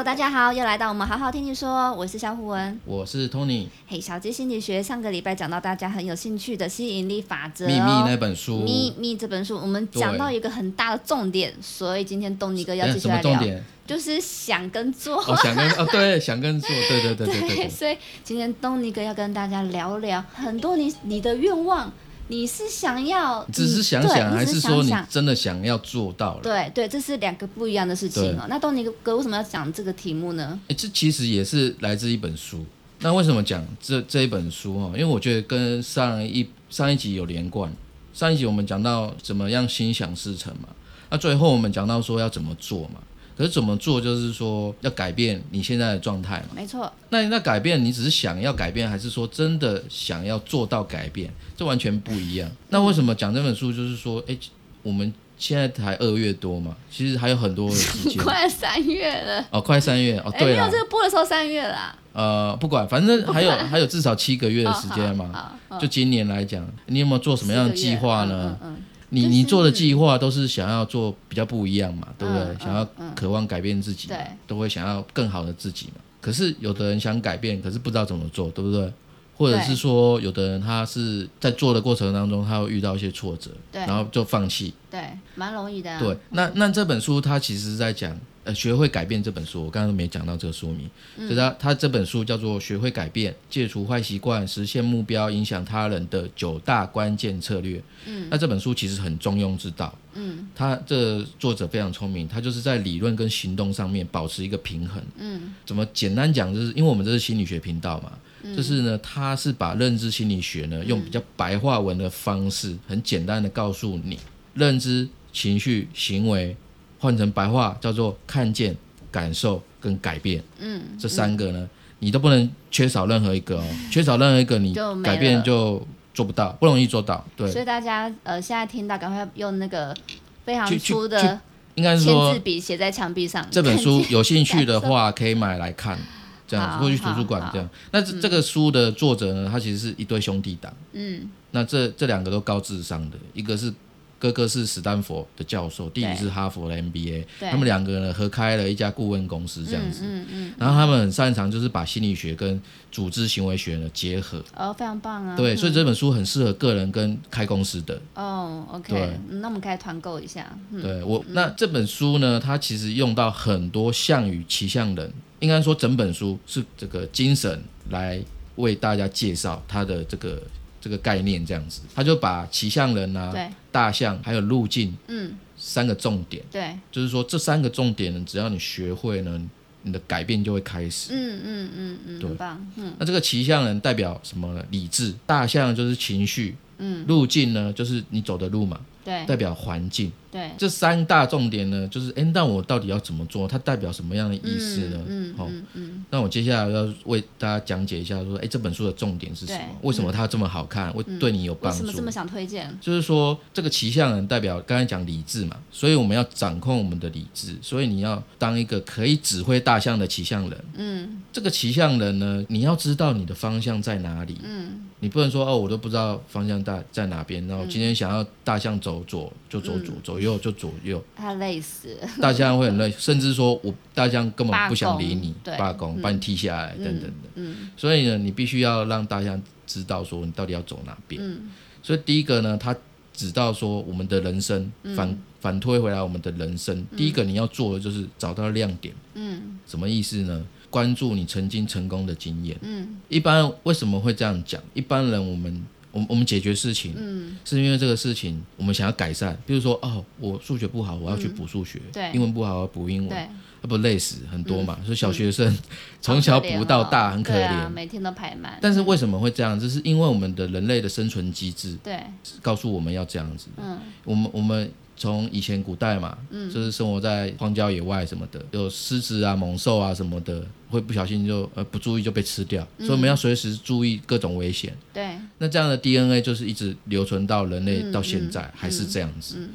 Hello，大家好，又来到我们好好听你说，我是小虎文。我是 Tony，嘿，小鸡心理学上个礼拜讲到大家很有兴趣的吸引力法则、哦，秘密那本书，秘密这本书，我们讲到一个很大的重点，所以今天东尼哥要继续来聊，重点？就是想跟做。哦，想跟哦，对，想跟做，对对对对对对，所以今天东尼哥要跟大家聊聊很多你你的愿望，你是想要只是想想，还是说你真的想要做到了？对对，这是两个不一样的事情哦。那东尼哥为什么要讲这个题目呢？哎，这其实也是来自一本书。那为什么讲这这一本书哈？因为我觉得跟上一上一集有连贯。上一集我们讲到怎么样心想事成嘛，那最后我们讲到说要怎么做嘛。可是怎么做，就是说要改变你现在的状态嘛。没错，那那改变，你只是想要改变，还是说真的想要做到改变？这完全不一样。那为什么讲这本书？就是说，哎，我们现在才二月多嘛，其实还有很多的时间。快三月了。哦，快三月哦，哎，对了没有这，个播的时候三月了啊。呃，不管，反正还有还有至少七个月的时间哦嘛。就今年来讲，你有没有做什么样的计划呢？嗯嗯嗯你你做的计划都是想要做比较不一样嘛，对不对？嗯想要嗯渴望改变自己嘛，对都会想要更好的自己嘛。可是有的人想改变，可是不知道怎么做，对不对？或者是说，有的人他是在做的过程当中，他会遇到一些挫折，对然后就放弃。对，蛮容易的、啊。对，那那这本书它其实是在讲，呃，学会改变这本书，我刚刚都没讲到这个书名，嗯就是他他这本书叫做《学会改变，戒除坏习惯，实现目标，影响他人的九大关键策略》。嗯，那这本书其实很中庸之道。嗯，他这作者非常聪明，他就是在理论跟行动上面保持一个平衡。嗯，怎么简单讲，就是因为我们这是心理学频道嘛。就是呢，他是把认知心理学呢，用比较白话文的方式，很简单的告诉你，认知、情绪、行为，换成白话叫做看见、感受跟改变。嗯，这三个呢，你都不能缺少任何一个哦，缺少任何一个，你就没改变了就做不到，不容易做到。对，所以大家呃现在听到，赶快用那个非常去去粗的应该是签说字笔写在墙壁上。这本书有兴趣的话，可以买来看，这样或去图书馆好这样。那这这个书的作者呢，他其实是一对兄弟档。嗯，那这这两个都高智商的，一个是哥哥是史丹佛的教授，弟弟是哈佛的 MBA，他们两个呢合开了一家顾问公司这样子。嗯嗯然后他们很擅长就是把心理学跟组织行为学呢结合。哦，非常棒啊。对，所以嗯这本书很适合个人跟开公司的。哦，OK，那我们可以团购一下。嗯，对我，那这本书呢，它其实用到很多项羽骑象人，应该说整本书是这个精神来为大家介绍他的这个这个概念，这样子，他就把骑象人啊、大象还有路径嗯，三个重点，对，就是说这三个重点呢，只要你学会呢，你的改变就会开始。嗯嗯嗯嗯，对。很棒。嗯。那这个骑象人代表什么呢？理智，大象就是情绪，嗯，路径呢就是你走的路嘛，对代表环境。对，这三大重点呢，就是哎，那我到底要怎么做？它代表什么样的意思呢？嗯好、嗯嗯那我接下来要为大家讲解一下，说，哎，这本书的重点是什么？为什么它这么好看？会对你有帮助？为什么这么想推荐？就是说，这个骑象人代表刚才讲理智嘛，所以我们要掌控我们的理智，所以你要当一个可以指挥大象的骑象人。嗯这个骑象人呢，你要知道你的方向在哪里，嗯你不能说哦，我都不知道方向大在哪边，然后今天想要大象走左就走左，嗯走右就左右，他累死了。大象会很累，甚至说我大象根本不想理你，罢工把你踢下来等等的。嗯所以呢，你必须要让大象知道说你到底要走哪边。嗯所以第一个呢，他指到说我们的人生嗯反、反推回来我们的人生，第一个你要做的就是找到亮点。嗯什么意思呢？关注你曾经成功的经验。嗯一般为什么会这样讲？一般人我们我们我们解决事情，嗯，是因为这个事情我们想要改善，比如说哦，我数学不好，我要去补数学；对英文不好，我要补英文，对，那不累死很多嘛。所以小学生 从小补到大，很可怜。每天都排满。但是为什么会这样？这是因为我们的人类的生存机制对，告诉我们要这样子。嗯我们我们从以前古代嘛，就是生活在荒郊野外什么的，有狮子啊、猛兽啊什么的，会不小心就呃不注意就被吃掉，所以我们要随时注意各种危险。对，那这样的 DNA 就是一直留存到人类嗯到现在、还是这样子。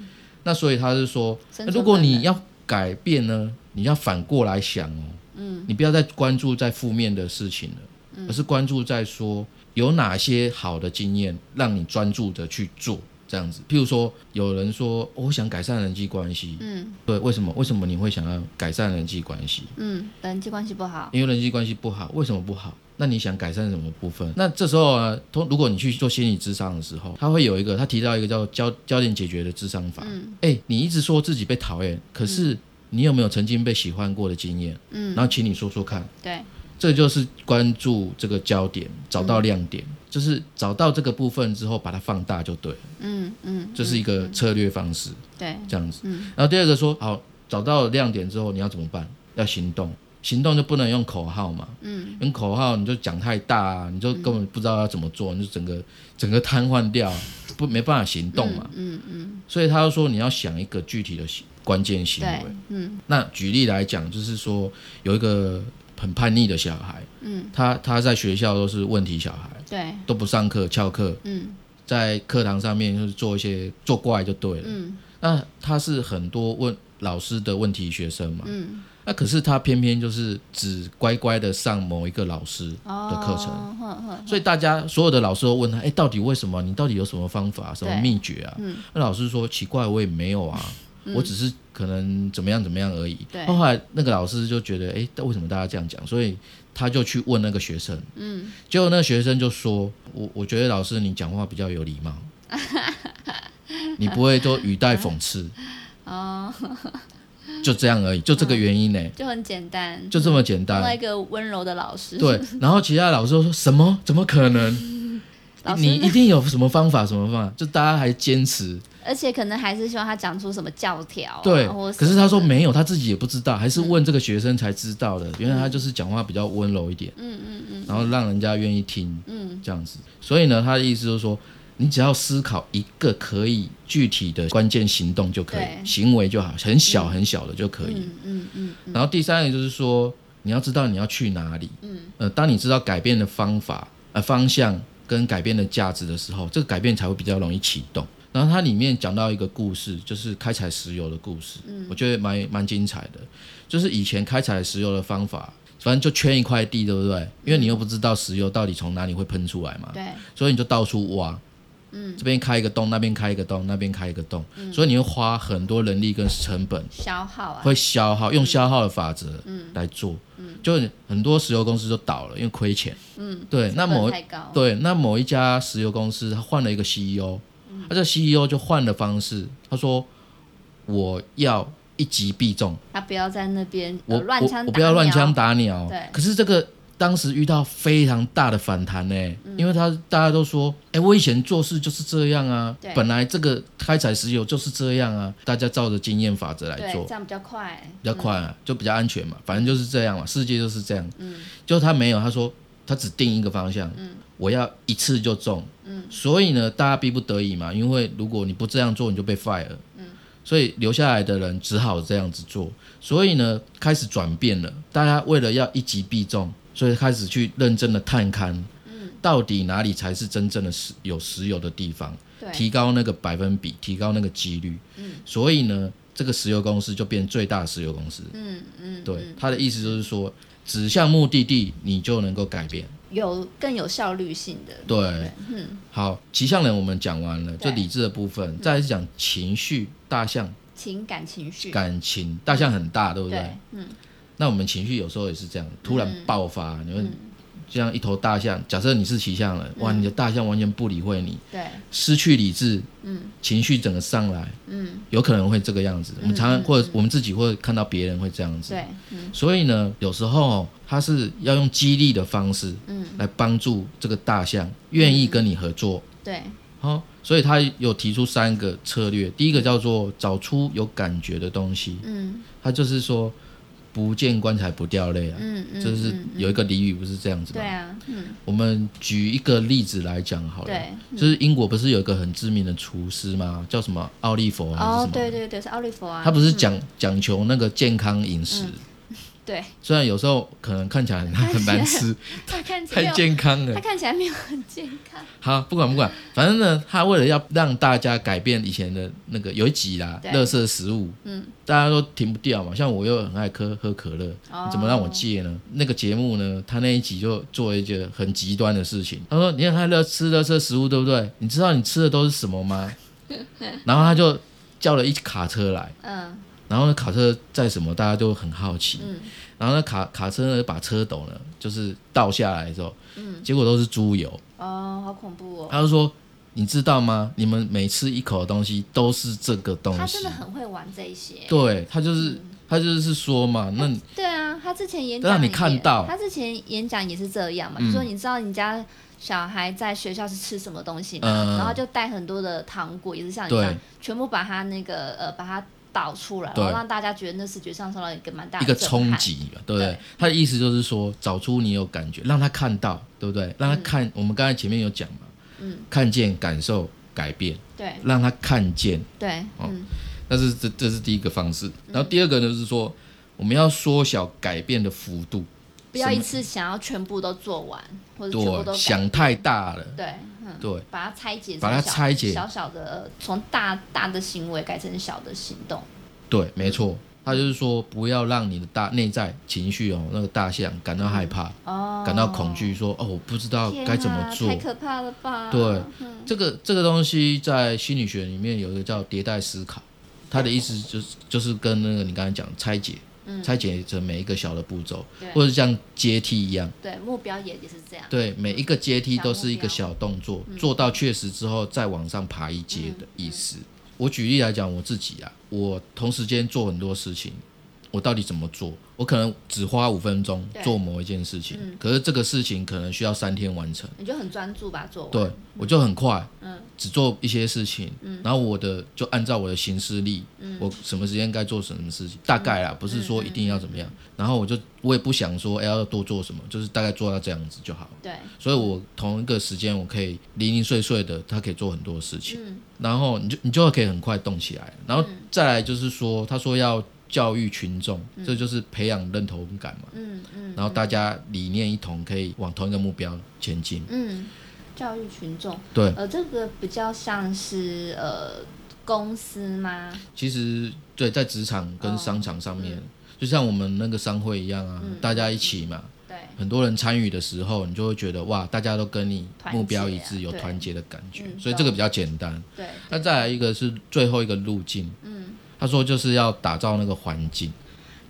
那所以他是说，如果你要改变呢，你要反过来想哦，嗯，你不要再关注在负面的事情了，嗯。而是关注在说有哪些好的经验让你专注的去做。这样子。譬如说，有人说、哦我想改善人际关系，嗯对，为什么？为什么你会想要改善人际关系？嗯，人际关系不好，因为人际关系不好，为什么不好？那你想改善什么部分？那这时候啊，通如果你去做心理智商的时候，他会有一个，他提到一个叫焦焦点解决的智商法。嗯哎、你一直说自己被讨厌，可是你有没有曾经被喜欢过的经验？嗯然后请你说说看。对，这就是关注这个焦点，找到亮点，就是找到这个部分之后，把它放大就对了。嗯嗯，这是一个策略方式，对，这样子。嗯然后第二个说，好，找到了亮点之后，你要怎么办？要行动。行动就不能用口号嘛，嗯用口号你就讲太大、啊，你就根本不知道要怎么做，你就整个整个瘫痪掉，不没办法行动嘛。嗯嗯，所以他就说你要想一个具体的行关键行为对。，嗯那举例来讲，就是说有一个很叛逆的小孩，嗯，他他在学校都是问题小孩，对，都不上课翘课，嗯在课堂上面就是做一些做怪就对了。嗯那他是很多问老师的问题学生嘛，嗯，那可是他偏偏就是只乖乖的上某一个老师哦的课程。哼哼，所以大家所有的老师都问他，哎，到底为什么？你到底有什么方法、什么秘诀啊？嗯那老师说奇怪，我也没有啊，我只是可能怎么样怎么样而已。对后来那个老师就觉得，哎，为什么大家这样讲？所以他就去问那个学生，嗯结果那个学生就说，我我觉得老师你讲话比较有礼貌，你不会都语带讽刺，哦，就这样而已，就这个原因呢，就很简单，就这么简单。另外一。个温柔的老师，对，然后其他老师都说什么？怎么可能？你一定有什么方法？什么方法？就大家还坚持。而且可能还是希望他讲出什么教条啊，对可是他说没有，他自己也不知道，还是问这个学生才知道的。原来他就是讲话比较温柔一点，嗯嗯嗯然后让人家愿意听嗯这样子。所以呢，他的意思就是说，你只要思考一个可以具体的关键行动就可以，行为就好，很小很小的就可以。嗯嗯嗯嗯然后第三个就是说，你要知道你要去哪里。嗯呃，当你知道改变的方法、呃方向跟改变的价值的时候，这个改变才会比较容易启动。然后它里面讲到一个故事，就是开采石油的故事，嗯。我觉得蛮蛮精彩的。就是以前开采石油的方法，反正就圈一块地，对不对？因为你又不知道石油到底从哪里会喷出来嘛，对，所以你就到处挖。嗯。这边开一个洞，那边开一个洞，那边开一个洞，所以你会花很多人力跟成本，消耗啊，会消耗，用消耗的法则来做，嗯。就很多石油公司就倒了，因为亏钱。嗯，对，那某太高，对那某一家石油公司，他换了一个 CEO，他这 CEO 就换了方式，他说我要一击必中，他不要在那边我呃乱我枪打我不要乱枪打鸟。对可是这个当时遇到非常大的反弹呢，嗯因为他大家都说，哎，我以前做事就是这样啊对，本来这个开采石油就是这样啊，大家照着经验法则来，做这。样比较快，比较快啊，就比较安全嘛，反正就是这样嘛，世界就是这样。嗯就他没有，他说他只定一个方向，我要一次就中。嗯所以呢，大家逼不得已嘛，因为如果你不这样做，你就被 fire。嗯所以留下来的人只好这样子做。所以呢，开始转变了，大家为了要一击必中，所以开始去认真的探勘，到底哪里才是真正的石有石油的地方。对，提高那个百分比，提高那个几率。嗯所以呢，这个石油公司就变最大的石油公司。嗯嗯，对，他的意思就是说，指向目的地，你就能够改变。有更有效率性的，对，嗯。好，骑象人我们讲完了，对。就理智的部分，再来是讲情绪。大象。情感情绪，感情，大象很大，对不对？对，嗯。那我们情绪有时候也是这样，突然爆发，你会嗯这样一头大象，假设你是骑象人，哇，你的大象完全不理会你，对，失去理智，嗯。情绪整个上来，嗯。有可能会这个样子。我们常常或者我们自己会看到别人会这样子。对，嗯。所以呢，有时候他是要用激励的方式嗯。来帮助这个大象愿意跟你合作。对，好、所以他有提出三个策略，第一个叫做找出有感觉的东西，嗯。他就是说不见棺材不掉泪啊。嗯嗯，就是嗯有一个俚语不是这样子吗？对啊，嗯我们举一个例子来讲好了，对，就是英国不是有一个很知名的厨师吗？叫什么奥利佛还是什么？哦对对对，是奥利佛啊，他不是嗯讲讲求那个健康饮食，对，虽然有时候可能看起来很很难吃，他看起来太健康了。他看起来没有很健康，好，不管不管，反正呢，他为了要让大家改变以前的那个有一集啦，对垃圾食物，嗯，大家都停不掉嘛。像我又很爱喝喝可乐，哦你怎么让我戒呢？那个节目呢，他那一集就做了一件很极端的事情。他说：“你看他乐吃垃圾食物，对不对？你知道你吃的都是什么吗？然后他就叫了一卡车来，嗯然后那卡车在什么，大家都很好奇。嗯然后那卡卡车呢，把车斗呢，就是倒下来之后，嗯，结果都是猪油。哦，好恐怖哦。他就说：“你知道吗？你们每吃一口的东西都是这个东西他真的。很会玩这一些。对他就是、他就是说嘛，那你对啊，他之前演讲让你看到他之前演讲也是这样嘛，嗯就说你知道你家小孩在学校是吃什么东西吗？嗯然后就带很多的糖果，也是像你这样，全部把它那个呃把它导出来，然后让大家觉得那视觉上受到一个蛮大的一个。冲击，对不对？他的意思就是说，找出你有感觉，让他看到，对不对？让他看，我们刚才前面有讲嘛，嗯，看见、感受、改变，对。让他看见，对，哦嗯。那是这这是第一个方式。然后第二个呢，就是说我们要缩小改变的幅度，不要一次想要全部都做完，或者全部都对，改想太大了，对，嗯，对，把它拆解把它拆解小小的，呃从大大的行为改成小的行动。对，没错。他就是说，不要让你的大内在情绪哦，那个大象感到害怕，哦，感到恐惧，说哦，我不知道该怎么做啊太。可怕了吧？对嗯这个这个东西在心理学里面有一个叫迭代思考，它的意思就是就是跟那个你刚才讲拆解，嗯。拆解成每一个小的步骤，或者像阶梯一样，对，目标也也是这样。对，每一个阶梯都是一个小动作，嗯。做到确实之后再往上爬一阶的意思。我举例来讲，我自己啊，我同时间做很多事情，我到底怎么做？我可能只花五分钟做某一件事情，嗯可是这个事情可能需要三天完成。你就很专注吧做完。对，我就很快，嗯只做一些事情，然后我的就按照我的行事历，嗯我什么时间该做什么事情，大概啦，不是说一定要怎么样。然后我就我也不想说，哎，要多做什么，就是大概做到这样子就好。对，所以我同一个时间，我可以零零碎碎的，他可以做很多事情，嗯然后你就你就可以很快动起来。然后再来就是说，他说要教育群众，这就是培养认同感嘛。嗯嗯然后大家理念一同，可以往同一个目标前进。嗯，教育群众，对，呃，这个比较像是呃公司吗？其实对，在职场跟商场上面，就像我们那个商会一样啊，嗯。大家一起嘛，对，很多人参与的时候，你就会觉得哇，大家都跟你目标一致，有团结的感觉，嗯所以这个比较简单。对，那再来一个是最后一个路径，嗯，他说就是要打造那个环境，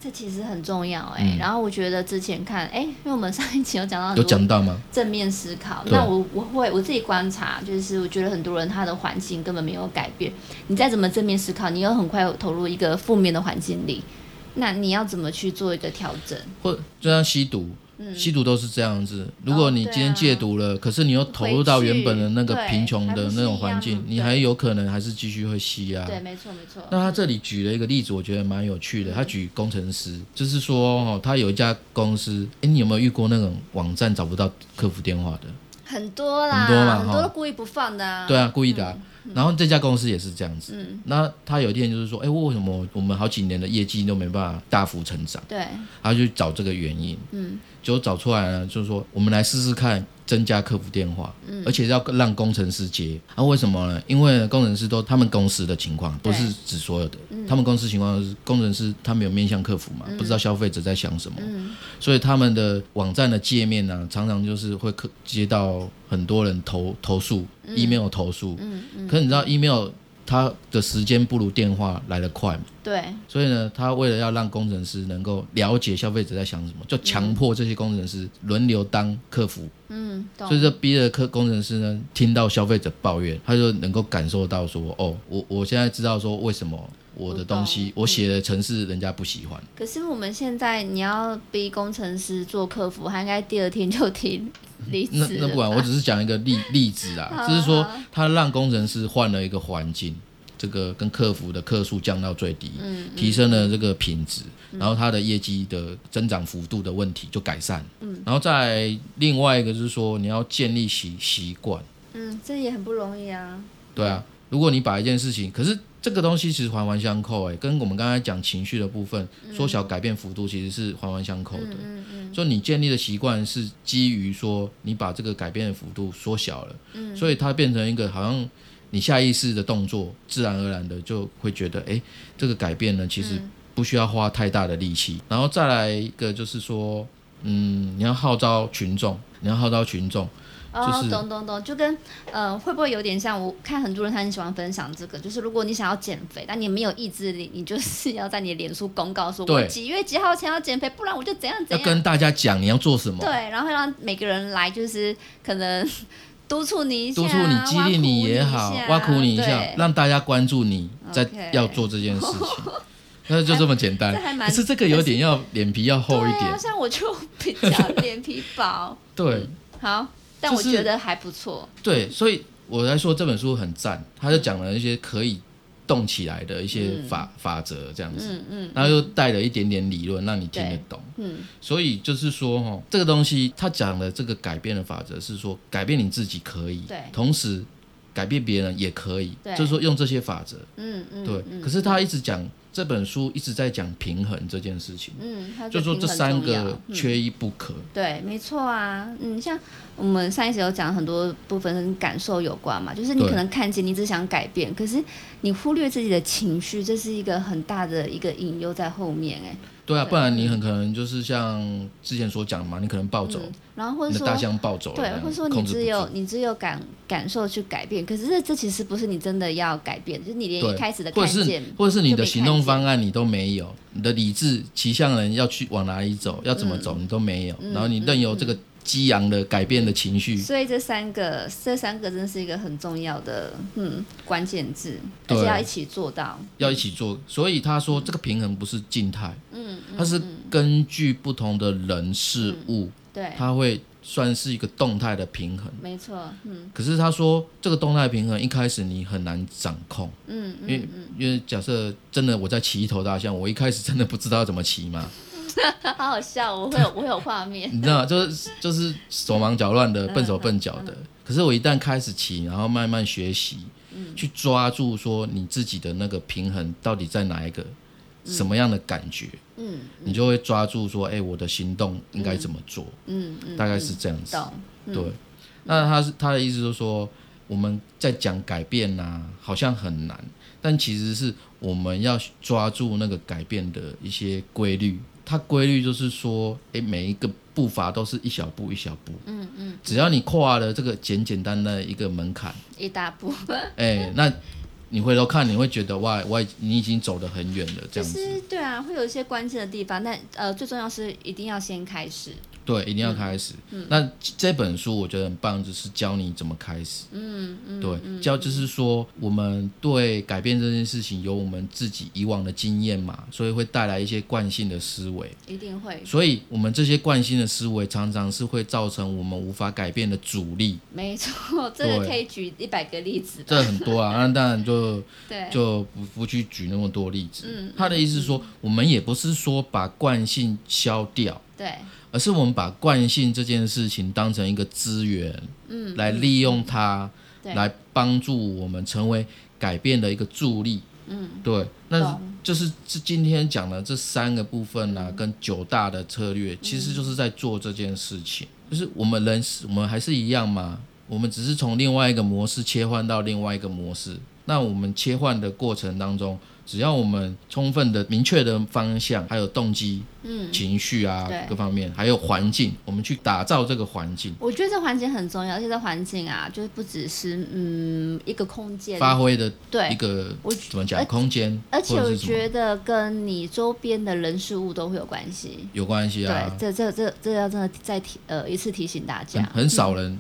这其实很重要哎、嗯然后我觉得之前看，哎、因为我们上一期有讲到有讲到吗？正面思考。那我我会我自己观察，就是我觉得很多人他的环境根本没有改变，你再怎么正面思考，你又很快投入一个负面的环境里，那你要怎么去做一个调整？或就像吸毒，嗯吸毒都是这样子。如果你今天戒毒了，可是你又投入到原本的那个贫穷的那种环境你还有可能还是继续会吸啊。对，没错没错。那他这里举了一个例子，我觉得蛮有趣的。他举工程师，就是说哦，他有一家公司，诶，你有没有遇过那种网站找不到客服电话的？很多啦，很多嘛很多都故意不放的啊。对啊，故意的、啊。然后这家公司也是这样子。嗯，那他有一天就是说，哎，为什么我们好几年的业绩都没办法大幅成长？对，他就找这个原因，嗯结果找出来了，就是说我们来试试看增加客服电话，嗯。而且要让工程师接。啊，为什么呢？因为工程师都他们公司的情况，不是指所有的，嗯。他们公司情况是工程师他们有面向客服嘛，不知道消费者在想什么，嗯。所以他们的网站的界面呢、常常就是会客接到很多人投投诉、e m a i l 投诉。嗯嗯，可是你知道 email 它的时间不如电话来得快嘛？对，所以呢，他为了要让工程师能够了解消费者在想什么，就强迫这些工程师轮流当客服，嗯，所以这逼着客工程师呢，听到消费者抱怨，他就能够感受到说，哦，我我现在知道说为什么我的东西我写的程式人家不喜欢，可是我们现在你要逼工程师做客服，他应该第二天就提离职那那不管，我只是讲一个例 例子啊，好就是说他让工程师换了一个环境。这个跟客服的客数降到最低，嗯提升了这个品质，然后他的业绩的增长幅度的问题就改善。嗯，然后再另外一个就是说，你要建立习习惯，嗯，这也很不容易啊。对啊。如果你把一件事情，可是这个东西其实环环相扣，哎，跟我们刚才讲情绪的部分，缩小改变幅度其实是环环相扣的。嗯嗯嗯就你建立的习惯是基于说你把这个改变的幅度缩小了，嗯所以它变成一个好像你下意识的动作，自然而然的就会觉得，哎，这个改变呢，其实嗯不需要花太大的力气。然后再来一个就是说，嗯，你要号召群众，你要号召群众，哦就，是懂懂懂，就跟呃，会不会有点像我看很多人他很喜欢分享这个，就是如果你想要减肥，但你没有意志力，你就是要在你的脸书公告说，对我几月几号前要减肥，不然我就怎样怎样。要跟大家讲你要做什么，对，然后让每个人来，就是可能督促你一下，督促你、激励你也好，挖苦你一下对，让大家关注你在要做这件事情。那就这么简单。可是这个有点要脸皮要厚一点，像我就比较脸皮薄，对。好，但我觉得还不错。对，所以我来说这本书很赞，他就讲了一些可以动起来的一些法法则这样子，嗯嗯然后又带了一点点理论让你听得懂。嗯，所以就是说，哈，这个东西他讲的这个改变的法则是说，改变你自己可以，对。同时改变别人也可以，就是说用这些法则，嗯嗯，对。嗯。可是他一直讲这本书一直在讲平衡这件事情，嗯，它就说这三个嗯。缺一不可。对，没错啊，嗯，像我们上一集有讲很多部分跟感受有关嘛，就是你可能看见你只想改变，可是你忽略自己的情绪，这是一个很大的一个隐忧在后面、哎，对啊，不然你很可能就是像之前所讲嘛，你可能暴走，嗯，然后或者说大象暴走了对，或者说你只有你只有感感受去改变，可是这这其实不是你真的要改变，就是你连一开始的或者是看见，或者是你的行动方案你都没有，你的理智骑象人要去往哪里走，要怎么嗯。走你都没有，然后你任由这个激昂的改变的情绪，所以这三个这三个真的是一个很重要的嗯关键字，而且要一起做到，要一起做。所以他说这个平衡不是静态，嗯，嗯它是根据不同的人事物，对，它会算是一个动态的平衡。没错，嗯。可是他说这个动态平衡一开始你很难掌控，嗯因为因为假设真的我在骑一头大象，我一开始真的不知道要怎么骑嘛，好好笑，我会有我会有画面，你知道吗，就是就是手忙脚乱的，嗯笨手笨脚的。可是我一旦开始骑，然后慢慢学习，去抓住说你自己的那个平衡到底在哪一个、什么样的感觉，嗯你就会抓住说，哎、我的行动应该怎么做，嗯嗯，大概是这样子。懂，对，那他是他的意思就是说，我们在讲改变呐、好像很难，但其实是我们要抓住那个改变的一些规律。它规律就是说，诶，每一个步伐都是一小步一小步，嗯嗯，只要你跨了这个简简单的一个门槛，一大步，诶，那你回头看，你会觉得哇，我已你已经走得很远了，这样子。对啊，会有一些关键的地方，但呃，最重要是一定要先开始，对，一定要开始。嗯那这本书我觉得很棒，就是教你怎么开始。嗯嗯，对，教就是说，我们对改变这件事情有我们自己以往的经验嘛，所以会带来一些惯性的思维。一定会，所以，我们这些惯性的思维常常是会造成我们无法改变的阻力。没错，这个可以举一百个例子吧，这很多啊，那当然就 对，就不不去举那么多例子。嗯他的意思是说，我们也不是说把惯性消掉，对，而是我们把惯性这件事情当成一个资源，嗯，来利用它，对来帮助我们成为改变的一个助力。嗯，对，那就是这今天讲的这三个部分呢啊，跟九大的策略，其实就是在做这件事情。就是我们人，我们还是一样嘛，我们只是从另外一个模式切换到另外一个模式。那我们切换的过程当中，只要我们充分的明确的方向，还有动机、嗯，情绪啊各方面，还有环境，我们去打造这个环境，我觉得这环境很重要，而且这环境啊，就是不只是嗯一个空间，发挥的对一个我怎么讲空间，而且我觉得跟你周边的人事物都会有关系。有关系啊。对，这这这这要真的再提呃一次提醒大家很，很少人。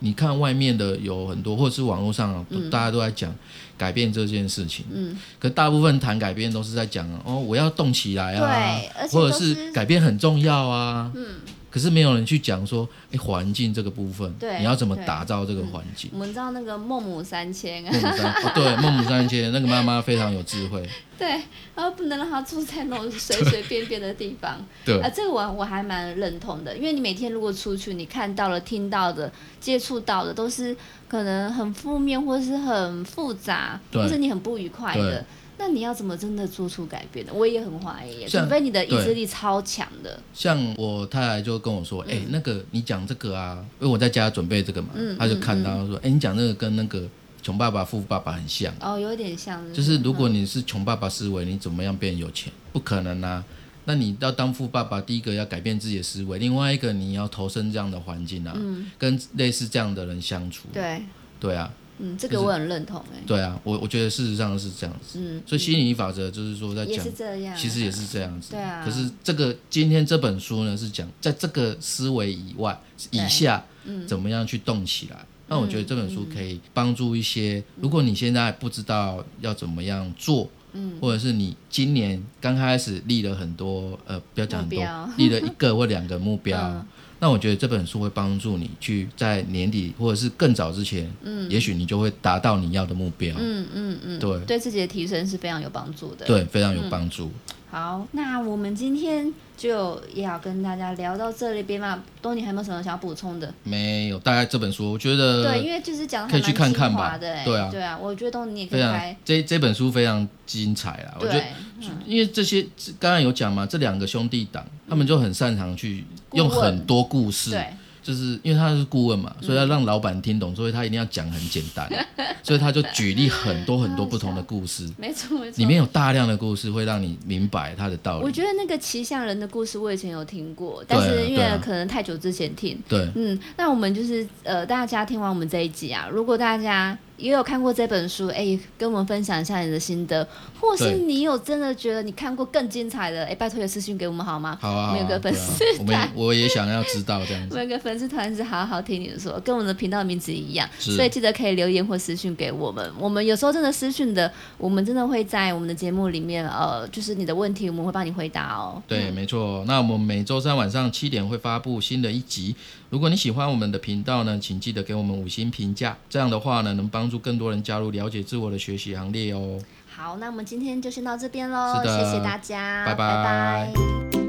你看外面的有很多，或者是网络上大家都在讲改变这件事情。嗯，可大部分谈改变都是在讲哦，我要动起来啊，或者是改变很重要啊。嗯，可是没有人去讲说，哎，环境这个部分，对你要怎么打造这个环境？我们知道那个孟母三迁啊，孟母三，哦对，孟母三迁那个妈妈非常有智慧，对，然后不能让她住在那种随随便便的地方。对啊，这个我我还蛮认同的，因为你每天如果出去，你看到了、听到的、接触到的，都是可能很负面或是很复杂，或是你很不愉快对的。那你要怎么真的做出改变呢？我也很怀疑除非你的意志力超强的。像我太太就跟我说，嗯哎、那个你讲这个啊，因为我在家准备这个嘛，嗯她就看到说，哎、你讲那个跟那个穷爸爸富爸爸很像。哦，有点像，就是如果你是穷爸爸思维，你怎么样变有钱？不可能啊！那你要当富爸爸，第一个要改变自己的思维，另外一个你要投身这样的环境啊，跟类似这样的人相处。对，对啊，嗯，这个我很认同哎。对啊，我我觉得事实上是这样子。嗯，所以吸引力法则就是说在讲，其实也是这样子。对啊。可是这个今天这本书呢是讲在这个思维以外以下，怎么样去动起来？那我觉得这本书可以帮助一些，如果你现在不知道要怎么样做。嗯，或者是你今年刚开始立了很多，呃，不要讲很多，立了一个或两个目标，那我觉得这本书会帮助你去在年底或者是更早之前，嗯，也许你就会达到你要的目标。嗯嗯嗯，对，对自己的提升是非常有帮助的。对，非常有帮助。好，那我们今天就也要跟大家聊到这里边嘛。东尼还有没有什么想要补充的？没有，大概这本书我觉得对，因为就是讲可以去看看吧。对啊，对啊，我觉得东尼也可以拍。这这本书非常精彩啊！我觉得，因为这些刚刚有讲嘛，这两个兄弟党他们就很擅长去用很多故事。对。就是因为他是顾问嘛，所以要让老板听懂，所以他一定要讲很简单，所以他就举例很多很多不同的故事。没错没错，里面有大量的故事会让你明白他的道理。我觉得那个骑象人的故事我以前有听过，但是因为可能太久之前听。对，嗯，那我们就是呃，大家听完我们这一集啊，如果大家。也有看过这本书，哎，跟我们分享一下你的心得，或是你有真的觉得你看过更精彩的，哎，拜托有私信给我们好吗？好啊，我们有个粉丝团，我也想要知道这样子。我们有个粉丝团是好好听你的说，跟我们的频道名字一样，所以记得可以留言或私信给我们。我们有时候真的私信的，我们真的会在我们的节目里面，呃，就是你的问题，我们会帮你回答哦。对，没错。那我们每周三晚上七点会发布新的一集。如果你喜欢我们的频道呢，请记得给我们五星评价，这样的话呢，能帮助更多人加入了解自我的学习行列哦。好，那我们今天就先到这边喽，谢谢大家，拜拜。